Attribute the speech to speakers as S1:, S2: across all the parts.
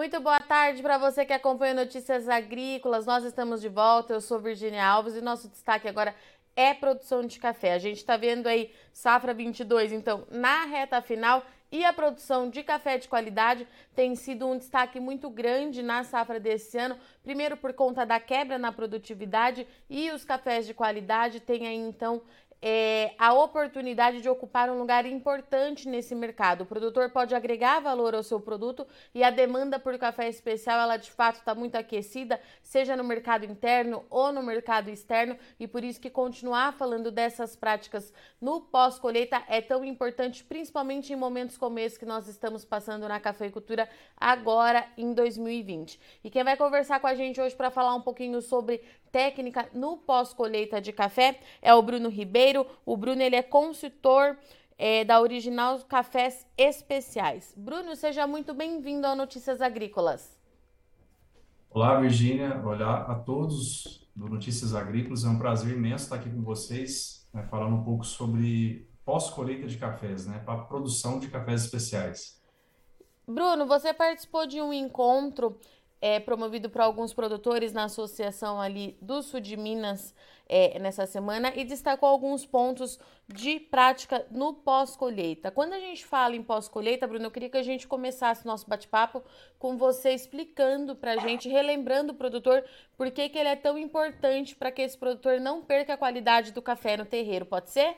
S1: Muito boa tarde para você que acompanha Notícias Agrícolas. Nós estamos de volta. Eu sou Virginia Alves e nosso destaque agora é produção de café. A gente está vendo aí safra 22, então na reta final e a produção de café de qualidade tem sido um destaque muito grande na safra desse ano, primeiro por conta da quebra na produtividade e os cafés de qualidade têm aí então é, a oportunidade de ocupar um lugar importante nesse mercado. O produtor pode agregar valor ao seu produto e a demanda por café especial, ela de fato está muito aquecida, seja no mercado interno ou no mercado externo, e por isso que continuar falando dessas práticas no pós-colheita é tão importante, principalmente em momentos como esse que nós estamos passando na cafeicultura agora em 2020. E quem vai conversar com a gente hoje para falar um pouquinho sobre técnica no pós-colheita de café é o Bruno Ribeiro. O Bruno ele é consultor é, da Original Cafés Especiais. Bruno, seja muito bem-vindo ao Notícias Agrícolas.
S2: Olá, Virgínia. Olá a todos do Notícias Agrícolas. É um prazer imenso estar aqui com vocês, né, falando um pouco sobre pós-colheita de cafés, né, para a produção de cafés especiais.
S1: Bruno, você participou de um encontro é, promovido por alguns produtores na associação ali do sul de Minas é, nessa semana e destacou alguns pontos de prática no pós-colheita. Quando a gente fala em pós-colheita, Bruno, eu queria que a gente começasse nosso bate-papo com você explicando para a gente, relembrando o produtor por que, que ele é tão importante para que esse produtor não perca a qualidade do café no terreiro. Pode ser?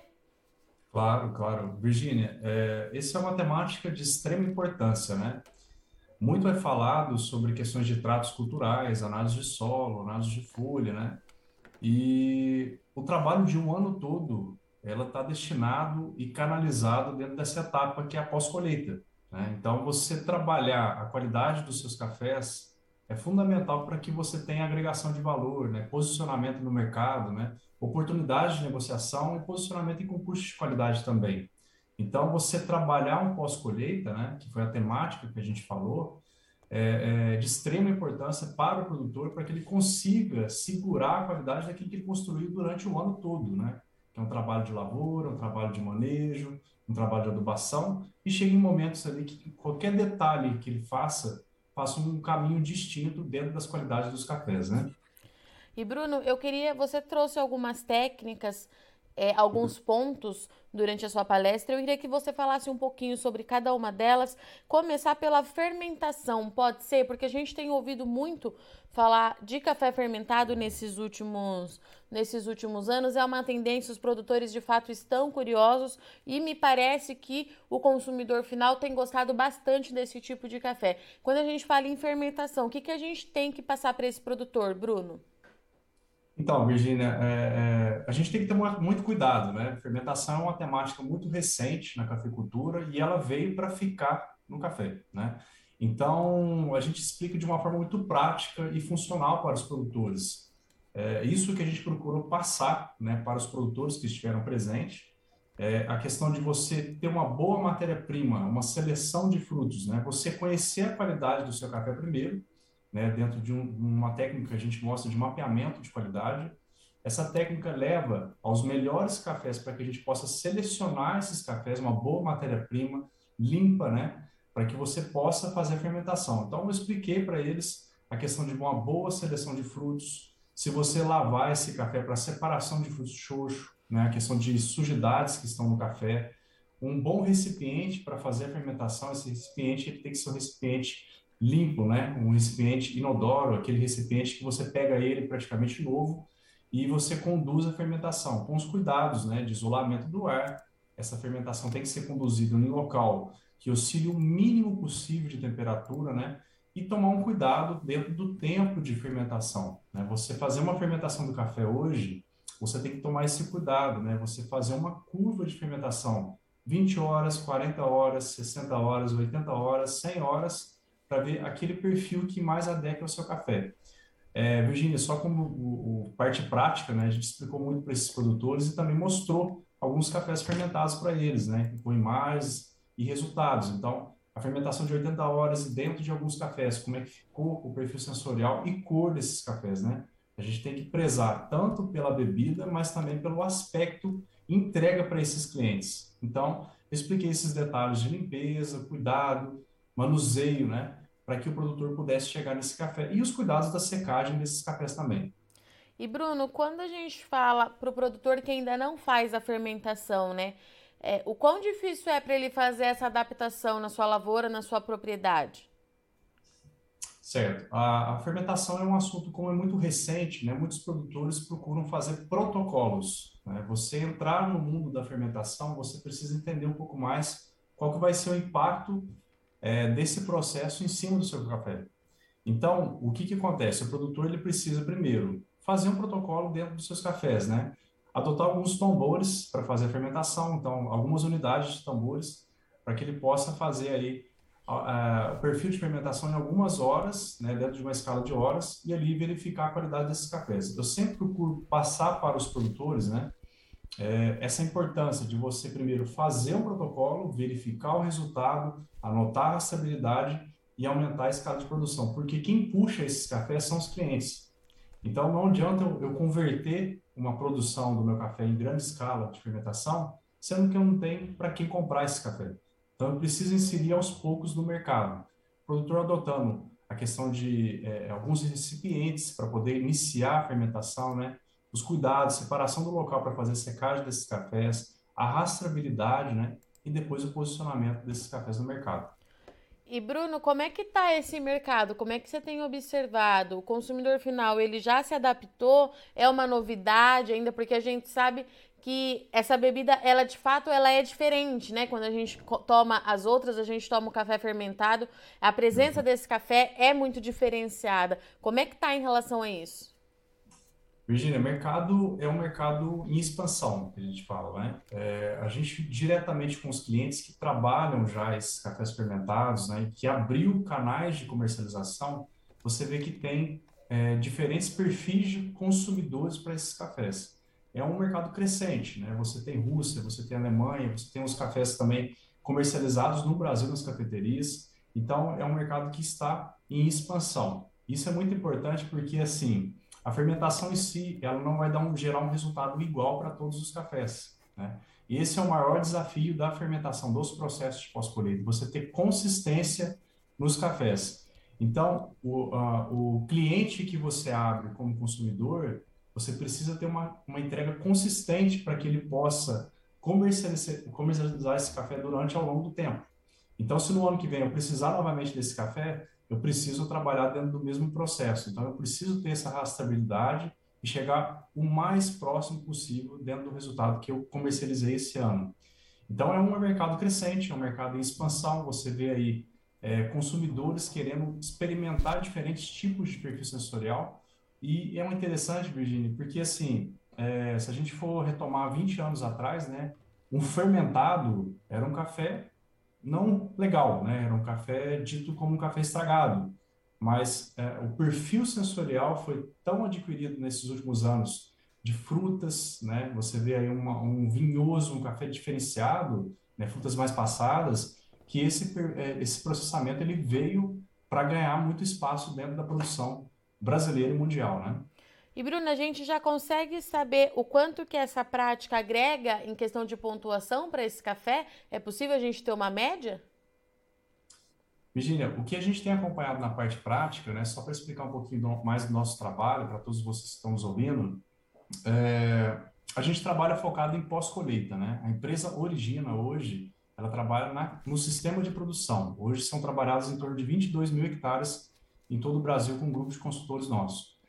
S2: Claro, claro. Virgínia, é, essa é uma temática de extrema importância, né? Muito é falado sobre questões de tratos culturais, análise de solo, análise de folha, né? E o trabalho de um ano todo, ela está destinado e canalizado dentro dessa etapa que é a pós-colheita. Né? Então, você trabalhar a qualidade dos seus cafés é fundamental para que você tenha agregação de valor, né? posicionamento no mercado, né? oportunidade de negociação e posicionamento em concursos de qualidade também. Então, você trabalhar um pós-colheita, né, que foi a temática que a gente falou, é, é, de extrema importância para o produtor, para que ele consiga segurar a qualidade daquilo que ele construiu durante o ano todo, né? Que é um trabalho de lavoura, um trabalho de manejo, um trabalho de adubação, e chega em momentos ali que qualquer detalhe que ele faça, faça um caminho distinto dentro das qualidades dos cafés, né?
S1: E Bruno, eu queria, você trouxe algumas técnicas é, alguns pontos durante a sua palestra. Eu queria que você falasse um pouquinho sobre cada uma delas. Começar pela fermentação, pode ser? Porque a gente tem ouvido muito falar de café fermentado nesses últimos, nesses últimos anos. É uma tendência, os produtores de fato estão curiosos e me parece que o consumidor final tem gostado bastante desse tipo de café. Quando a gente fala em fermentação, o que, que a gente tem que passar para esse produtor, Bruno?
S2: Então, Virginia, é, é, a gente tem que ter muito cuidado, né? Fermentação é uma temática muito recente na cafeicultura e ela veio para ficar no café, né? Então, a gente explica de uma forma muito prática e funcional para os produtores. É isso que a gente procurou passar, né, para os produtores que estiveram presentes, é a questão de você ter uma boa matéria-prima, uma seleção de frutos, né? Você conhecer a qualidade do seu café primeiro, né, dentro de um, uma técnica que a gente mostra de mapeamento de qualidade. Essa técnica leva aos melhores cafés para que a gente possa selecionar esses cafés, uma boa matéria-prima, limpa, né, para que você possa fazer a fermentação. Então, eu expliquei para eles a questão de uma boa seleção de frutos, se você lavar esse café para separação de frutos xoxo, né, a questão de sujidades que estão no café, um bom recipiente para fazer a fermentação, esse recipiente ele tem que ser um recipiente limpo, né? Um recipiente inodoro, aquele recipiente que você pega ele praticamente novo e você conduz a fermentação com os cuidados, né, de isolamento do ar. Essa fermentação tem que ser conduzida em local que oscile o mínimo possível de temperatura, né? E tomar um cuidado dentro do tempo de fermentação. Né? Você fazer uma fermentação do café hoje, você tem que tomar esse cuidado, né? Você fazer uma curva de fermentação 20 horas, 40 horas, 60 horas, 80 horas, 100 horas, para ver aquele perfil que mais adequa ao seu café. É, Virginia, só como o, o, parte prática, né, a gente explicou muito para esses produtores e também mostrou alguns cafés fermentados para eles, né, com imagens e resultados. Então, a fermentação de 80 horas e dentro de alguns cafés, como é que ficou o perfil sensorial e cor desses cafés, né? A gente tem que prezar tanto pela bebida, mas também pelo aspecto entrega para esses clientes. Então, expliquei esses detalhes de limpeza, cuidado, manuseio, né? Para que o produtor pudesse chegar nesse café. E os cuidados da secagem desses cafés também.
S1: E Bruno, quando a gente fala para o produtor que ainda não faz a fermentação, né? É, o quão difícil é para ele fazer essa adaptação na sua lavoura, na sua propriedade?
S2: Certo. A, a, fermentação é um assunto, como é muito recente, né? Muitos produtores procuram fazer protocolos. Né? Você entrar no mundo da fermentação, você precisa entender um pouco mais qual que vai ser o impacto é, desse processo em cima do seu café. Então, o que, que acontece? O produtor ele precisa primeiro fazer um protocolo dentro dos seus cafés, né? Adotar alguns tambores para fazer a fermentação, então algumas unidades de tambores para que ele possa fazer aí o perfil de fermentação em algumas horas, né, dentro de uma escala de horas, e ali verificar a qualidade desses cafés. Eu sempre procuro passar para os produtores, né, é, essa importância de você primeiro fazer um protocolo, verificar o resultado, anotar a estabilidade e aumentar a escala de produção, porque quem puxa esses cafés são os clientes. Então, não adianta eu, eu converter uma produção do meu café em grande escala de fermentação, sendo que eu não tenho para quem comprar esse café. Então, eu preciso inserir aos poucos no mercado. O produtor adotando a questão de é, alguns recipientes para poder iniciar a fermentação, né? Os cuidados, separação do local para fazer a secagem desses cafés, a rastreabilidade, né? e depois o posicionamento desses cafés no mercado.
S1: E Bruno, como é que está esse mercado? Como é que você tem observado? O consumidor final, ele já se adaptou? É uma novidade ainda? Porque a gente sabe que essa bebida, ela de fato, ela é diferente, né? Quando a gente toma as outras, a gente toma o café fermentado, a presença uhum. desse café é muito diferenciada. Como é que tá em relação a isso?
S2: Virginia, mercado é um mercado em expansão, que a gente fala, né? É, a gente, diretamente com os clientes que trabalham já esses cafés fermentados, né, que abriu canais de comercialização, você vê que tem é, diferentes perfis de consumidores para esses cafés. É um mercado crescente, né? Você tem Rússia, você tem Alemanha, você tem os cafés também comercializados no Brasil nas cafeterias. Então, é um mercado que está em expansão. Isso é muito importante porque, assim, a fermentação em si, ela não vai dar um, gerar um resultado igual para todos os cafés. Né? Esse é o maior desafio da fermentação, dos processos de pós-colheita, você ter consistência nos cafés. Então, o, uh, o cliente que você abre como consumidor, você precisa ter uma, uma entrega consistente para que ele possa comercializar, comercializar esse café durante ao longo do tempo. Então, se no ano que vem eu precisar novamente desse café, eu preciso trabalhar dentro do mesmo processo. Então, eu preciso ter essa rastreabilidade e chegar o mais próximo possível dentro do resultado que eu comercializei esse ano. Então, é um mercado crescente, é um mercado em expansão. Você vê aí é, consumidores querendo experimentar diferentes tipos de perfil sensorial. E é muito interessante, Virginia, porque assim, é, se a gente for retomar 20 anos atrás, né, um fermentado era um café não legal, né? Era um café dito como um café estragado. Mas é, o perfil sensorial foi tão adquirido nesses últimos anos de frutas, né? Você vê aí uma, um vinhoso, um café diferenciado, né? frutas mais passadas, que esse, é, esse processamento ele veio para ganhar muito espaço dentro da produção brasileira e mundial, né?
S1: E Bruna, a gente já consegue saber o quanto que essa prática agrega em questão de pontuação para esse café? É possível a gente ter uma média?
S2: Virginia, o que a gente tem acompanhado na parte prática, né, só para explicar um pouquinho mais do nosso trabalho, para todos vocês que estão nos ouvindo, é, a gente trabalha focado em pós-colheita. Né? A empresa Origina, hoje, ela trabalha na, no sistema de produção. Hoje são trabalhados em torno de 22 mil hectares em todo o Brasil com um grupo de consultores nossos.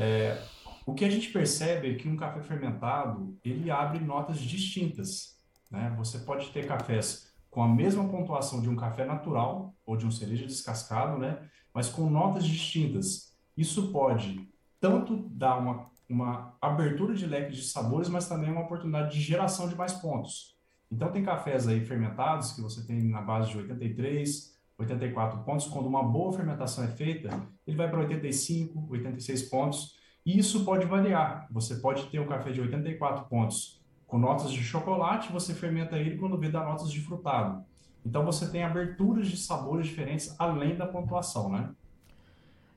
S2: É, o que a gente percebe é que um café fermentado, ele abre notas distintas. Né? Você pode ter cafés com a mesma pontuação de um café natural ou de um cereja descascado, né? mas com notas distintas. Isso pode tanto dar uma, uma abertura de leque de sabores, mas também uma oportunidade de geração de mais pontos. Então, tem cafés aí fermentados que você tem na base de 83, 84 pontos. Quando uma boa fermentação é feita, ele vai para 85, 86 pontos. E isso pode variar. Você pode ter um café de 84 pontos com notas de chocolate, você fermenta ele quando vê dá notas de frutado. Então você tem aberturas de sabores diferentes além da pontuação, né?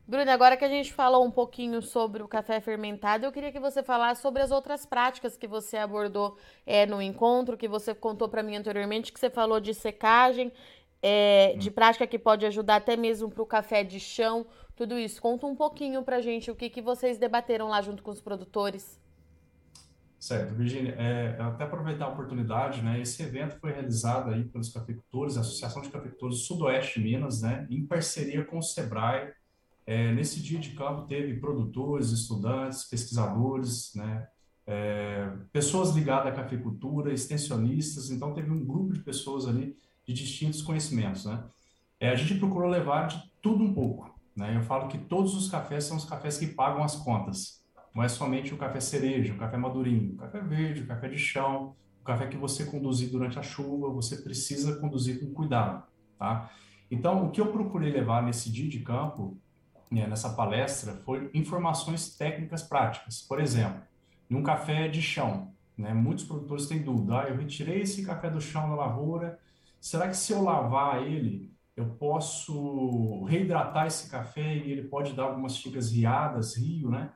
S1: Bruna, agora que a gente falou um pouquinho sobre o café fermentado, eu queria que você falasse sobre as outras práticas que você abordou é, no encontro, que você contou para mim anteriormente, que você falou de secagem é, de hum. prática que pode ajudar até mesmo para o café de chão, tudo isso. Conta um pouquinho para gente o que, que vocês debateram lá junto com os produtores.
S2: Certo, Virginia, é, até aproveitar a oportunidade, né? Esse evento foi realizado aí pelos cafeicultores, a Associação de Cafeicultores do Sudoeste Minas, né? Em parceria com o Sebrae. É, nesse dia de campo teve produtores, estudantes, pesquisadores, né? É, pessoas ligadas à cafeicultura, extensionistas. Então teve um grupo de pessoas ali de distintos conhecimentos, né? É, a gente procurou levar de tudo um pouco, né? Eu falo que todos os cafés são os cafés que pagam as contas. Não é somente o café cereja, o café madurinho, o café verde, o café de chão, o café que você conduzir durante a chuva, você precisa conduzir com cuidado, tá? Então, o que eu procurei levar nesse dia de campo, né, nessa palestra, foi informações técnicas práticas. Por exemplo, num café de chão, né, muitos produtores têm dúvida, ah, eu retirei esse café do chão da lavoura, será que se eu lavar ele, eu posso reidratar esse café e ele pode dar algumas xícaras riadas, rio, né?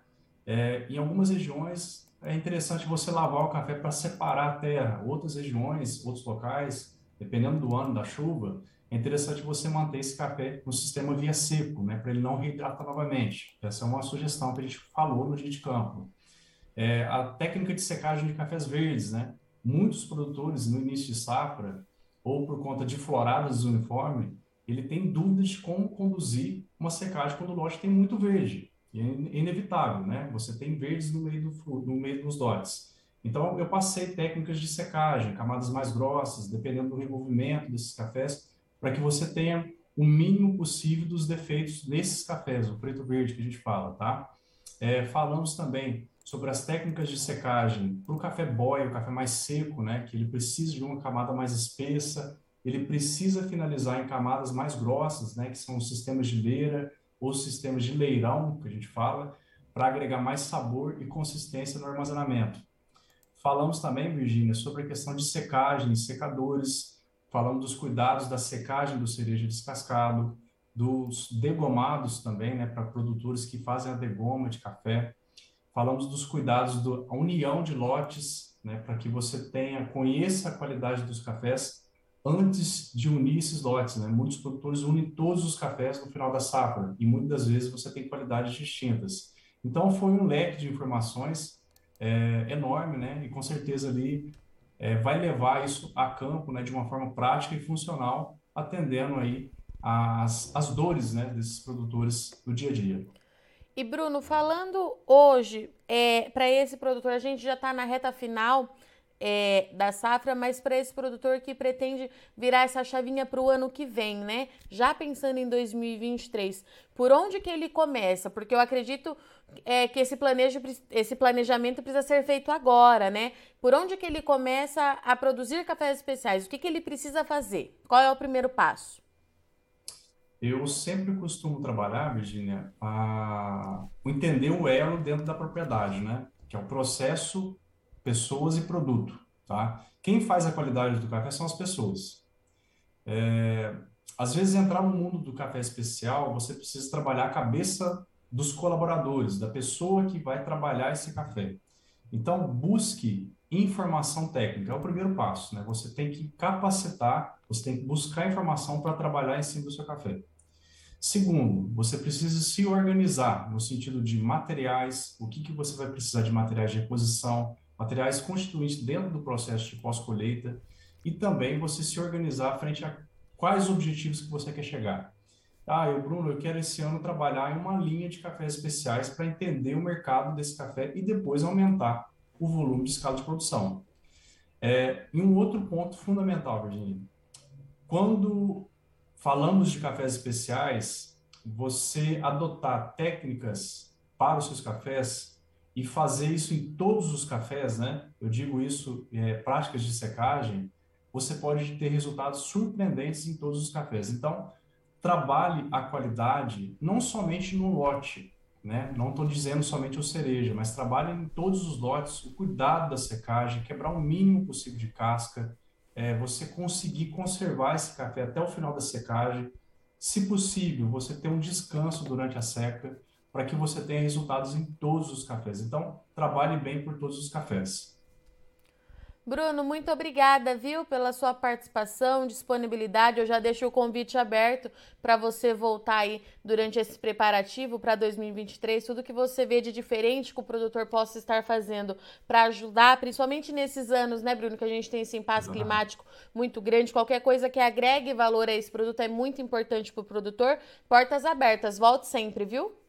S2: É, em algumas regiões é interessante você lavar o café para separar a terra. Outras regiões, outros locais, dependendo do ano da chuva, é interessante você manter esse café no sistema via seco, né, para ele não reidratar novamente. Essa é uma sugestão que a gente falou no dia de campo. É, a técnica de secagem de cafés verdes, né? Muitos produtores no início de safra, ou por conta de floradas uniforme, ele tem dúvidas como conduzir uma secagem quando o lote tem muito verde. E é inevitável, né? Você tem verdes no meio, do, no meio dos dotes. Então, eu passei técnicas de secagem, camadas mais grossas, dependendo do envolvimento desses cafés, para que você tenha o mínimo possível dos defeitos nesses cafés, o preto verde que a gente fala, tá? É, falamos também sobre as técnicas de secagem para o café boy, o café mais seco, né? Que ele precisa de uma camada mais espessa, ele precisa finalizar em camadas mais grossas, né? Que são os sistemas de leira, os sistemas de leirão, que a gente fala, para agregar mais sabor e consistência no armazenamento. Falamos também, Virginia, sobre a questão de secagem, secadores, falamos dos cuidados da secagem do cereja descascado, dos degomados também, né, para produtores que fazem a degoma de café. Falamos dos cuidados da união de lotes, né, para que você tenha, conheça a qualidade dos cafés antes de unir esses lotes. Né? Muitos produtores unem todos os cafés no final da safra e muitas das vezes você tem qualidades distintas. Então foi um leque de informações é, enorme, né? E com certeza ali é, vai levar isso a campo, né? De uma forma prática e funcional, atendendo aí as, as dores, né? Desses produtores do dia a dia.
S1: E Bruno, falando hoje é, para esse produtor, a gente já está na reta final é, da safra, mas para esse produtor que pretende virar essa chavinha para o ano que vem, né? Já pensando em 2023, por onde que ele começa? Porque eu acredito é, que esse, esse planejamento precisa ser feito agora, né? Por onde que ele começa a produzir cafés especiais? O que, que ele precisa fazer? Qual é o primeiro passo?
S2: Eu sempre costumo trabalhar, Virginia, a entender o elo dentro da propriedade, né? Que é o processo pessoas e produto, tá? Quem faz a qualidade do café são as pessoas. É, às vezes, entrar no mundo do café especial, você precisa trabalhar a cabeça dos colaboradores, da pessoa que vai trabalhar esse café. Então, busque informação técnica, é o primeiro passo, né? Você tem que capacitar, você tem que buscar informação para trabalhar em cima do seu café. Segundo, você precisa se organizar no sentido de materiais, o que, que você vai precisar de materiais de reposição, materiais constituintes dentro do processo de pós-colheita e também você se organizar frente a quais objetivos que você quer chegar. Ah, eu, Bruno, eu quero esse ano trabalhar em uma linha de cafés especiais para entender o mercado desse café e depois aumentar o volume de escala de produção. É, e um outro ponto fundamental, Virginia, quando falamos de cafés especiais, você adotar técnicas para os seus cafés e fazer isso em todos os cafés, né? Eu digo isso, é, práticas de secagem, você pode ter resultados surpreendentes em todos os cafés. Então, trabalhe a qualidade não somente no lote, né? Não estou dizendo somente o cereja, mas trabalhe em todos os lotes, o cuidado da secagem, quebrar o mínimo possível de casca, é, você conseguir conservar esse café até o final da secagem. Se possível, você ter um descanso durante a seca para que você tenha resultados em todos os cafés. Então, trabalhe bem por todos os cafés.
S1: Bruno, muito obrigada, viu, pela sua participação, disponibilidade. Eu já deixo o convite aberto para você voltar aí durante esse preparativo para 2023, tudo que você vê de diferente que o produtor possa estar fazendo para ajudar, principalmente nesses anos, né, Bruno, que a gente tem esse impasse climático muito grande. Qualquer coisa que agregue valor a esse produto é muito importante para o produtor. Portas abertas, volte sempre, viu?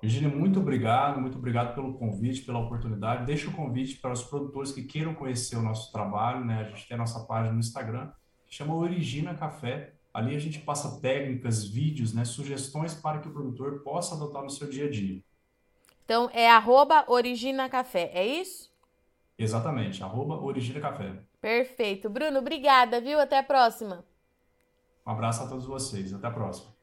S2: Virginia, muito obrigado, muito obrigado pelo convite, pela oportunidade. Deixa o convite para os produtores que queiram conhecer o nosso trabalho, né? A gente tem a nossa página no Instagram, que chama Origina Café. Ali a gente passa técnicas, vídeos, né, sugestões para que o produtor possa adotar no seu dia a dia.
S1: Então é arroba Origina Café, é isso?
S2: Exatamente, arroba Origina Café.
S1: Perfeito. Bruno, obrigada, viu? Até a próxima.
S2: Um abraço a todos vocês. Até a próxima.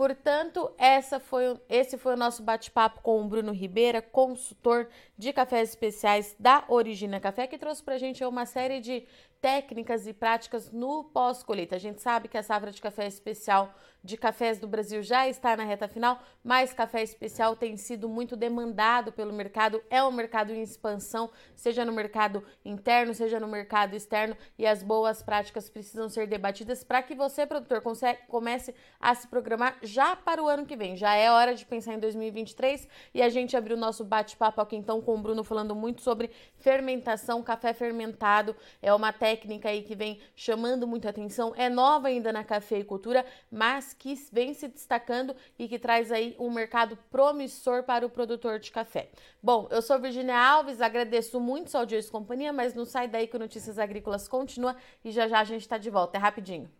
S1: Portanto, foi, esse foi o nosso bate-papo com o Bruno Ribeira, consultor de cafés especiais da Origina Café, que trouxe para a gente uma série de técnicas e práticas no pós-colheita. A gente sabe que a safra de café especial de cafés do Brasil já está na reta final, mas café especial tem sido muito demandado pelo mercado, é um mercado em expansão, seja no mercado interno, seja no mercado externo, e as boas práticas precisam ser debatidas para que você, produtor, comece a se programar já para o ano que vem. Já é hora de pensar em 2023 e a gente abriu o nosso bate-papo aqui então com o Bruno falando muito sobre fermentação, café fermentado, é uma técnica aí que vem chamando muita atenção, é nova ainda na cafeicultura, mas que vem se destacando e que traz aí um mercado promissor para o produtor de café. Bom, eu sou Virginia Alves, agradeço muito sua audiência e companhia, mas não sai daí que o Notícias Agrícolas continua e já já a gente está de volta. É rapidinho.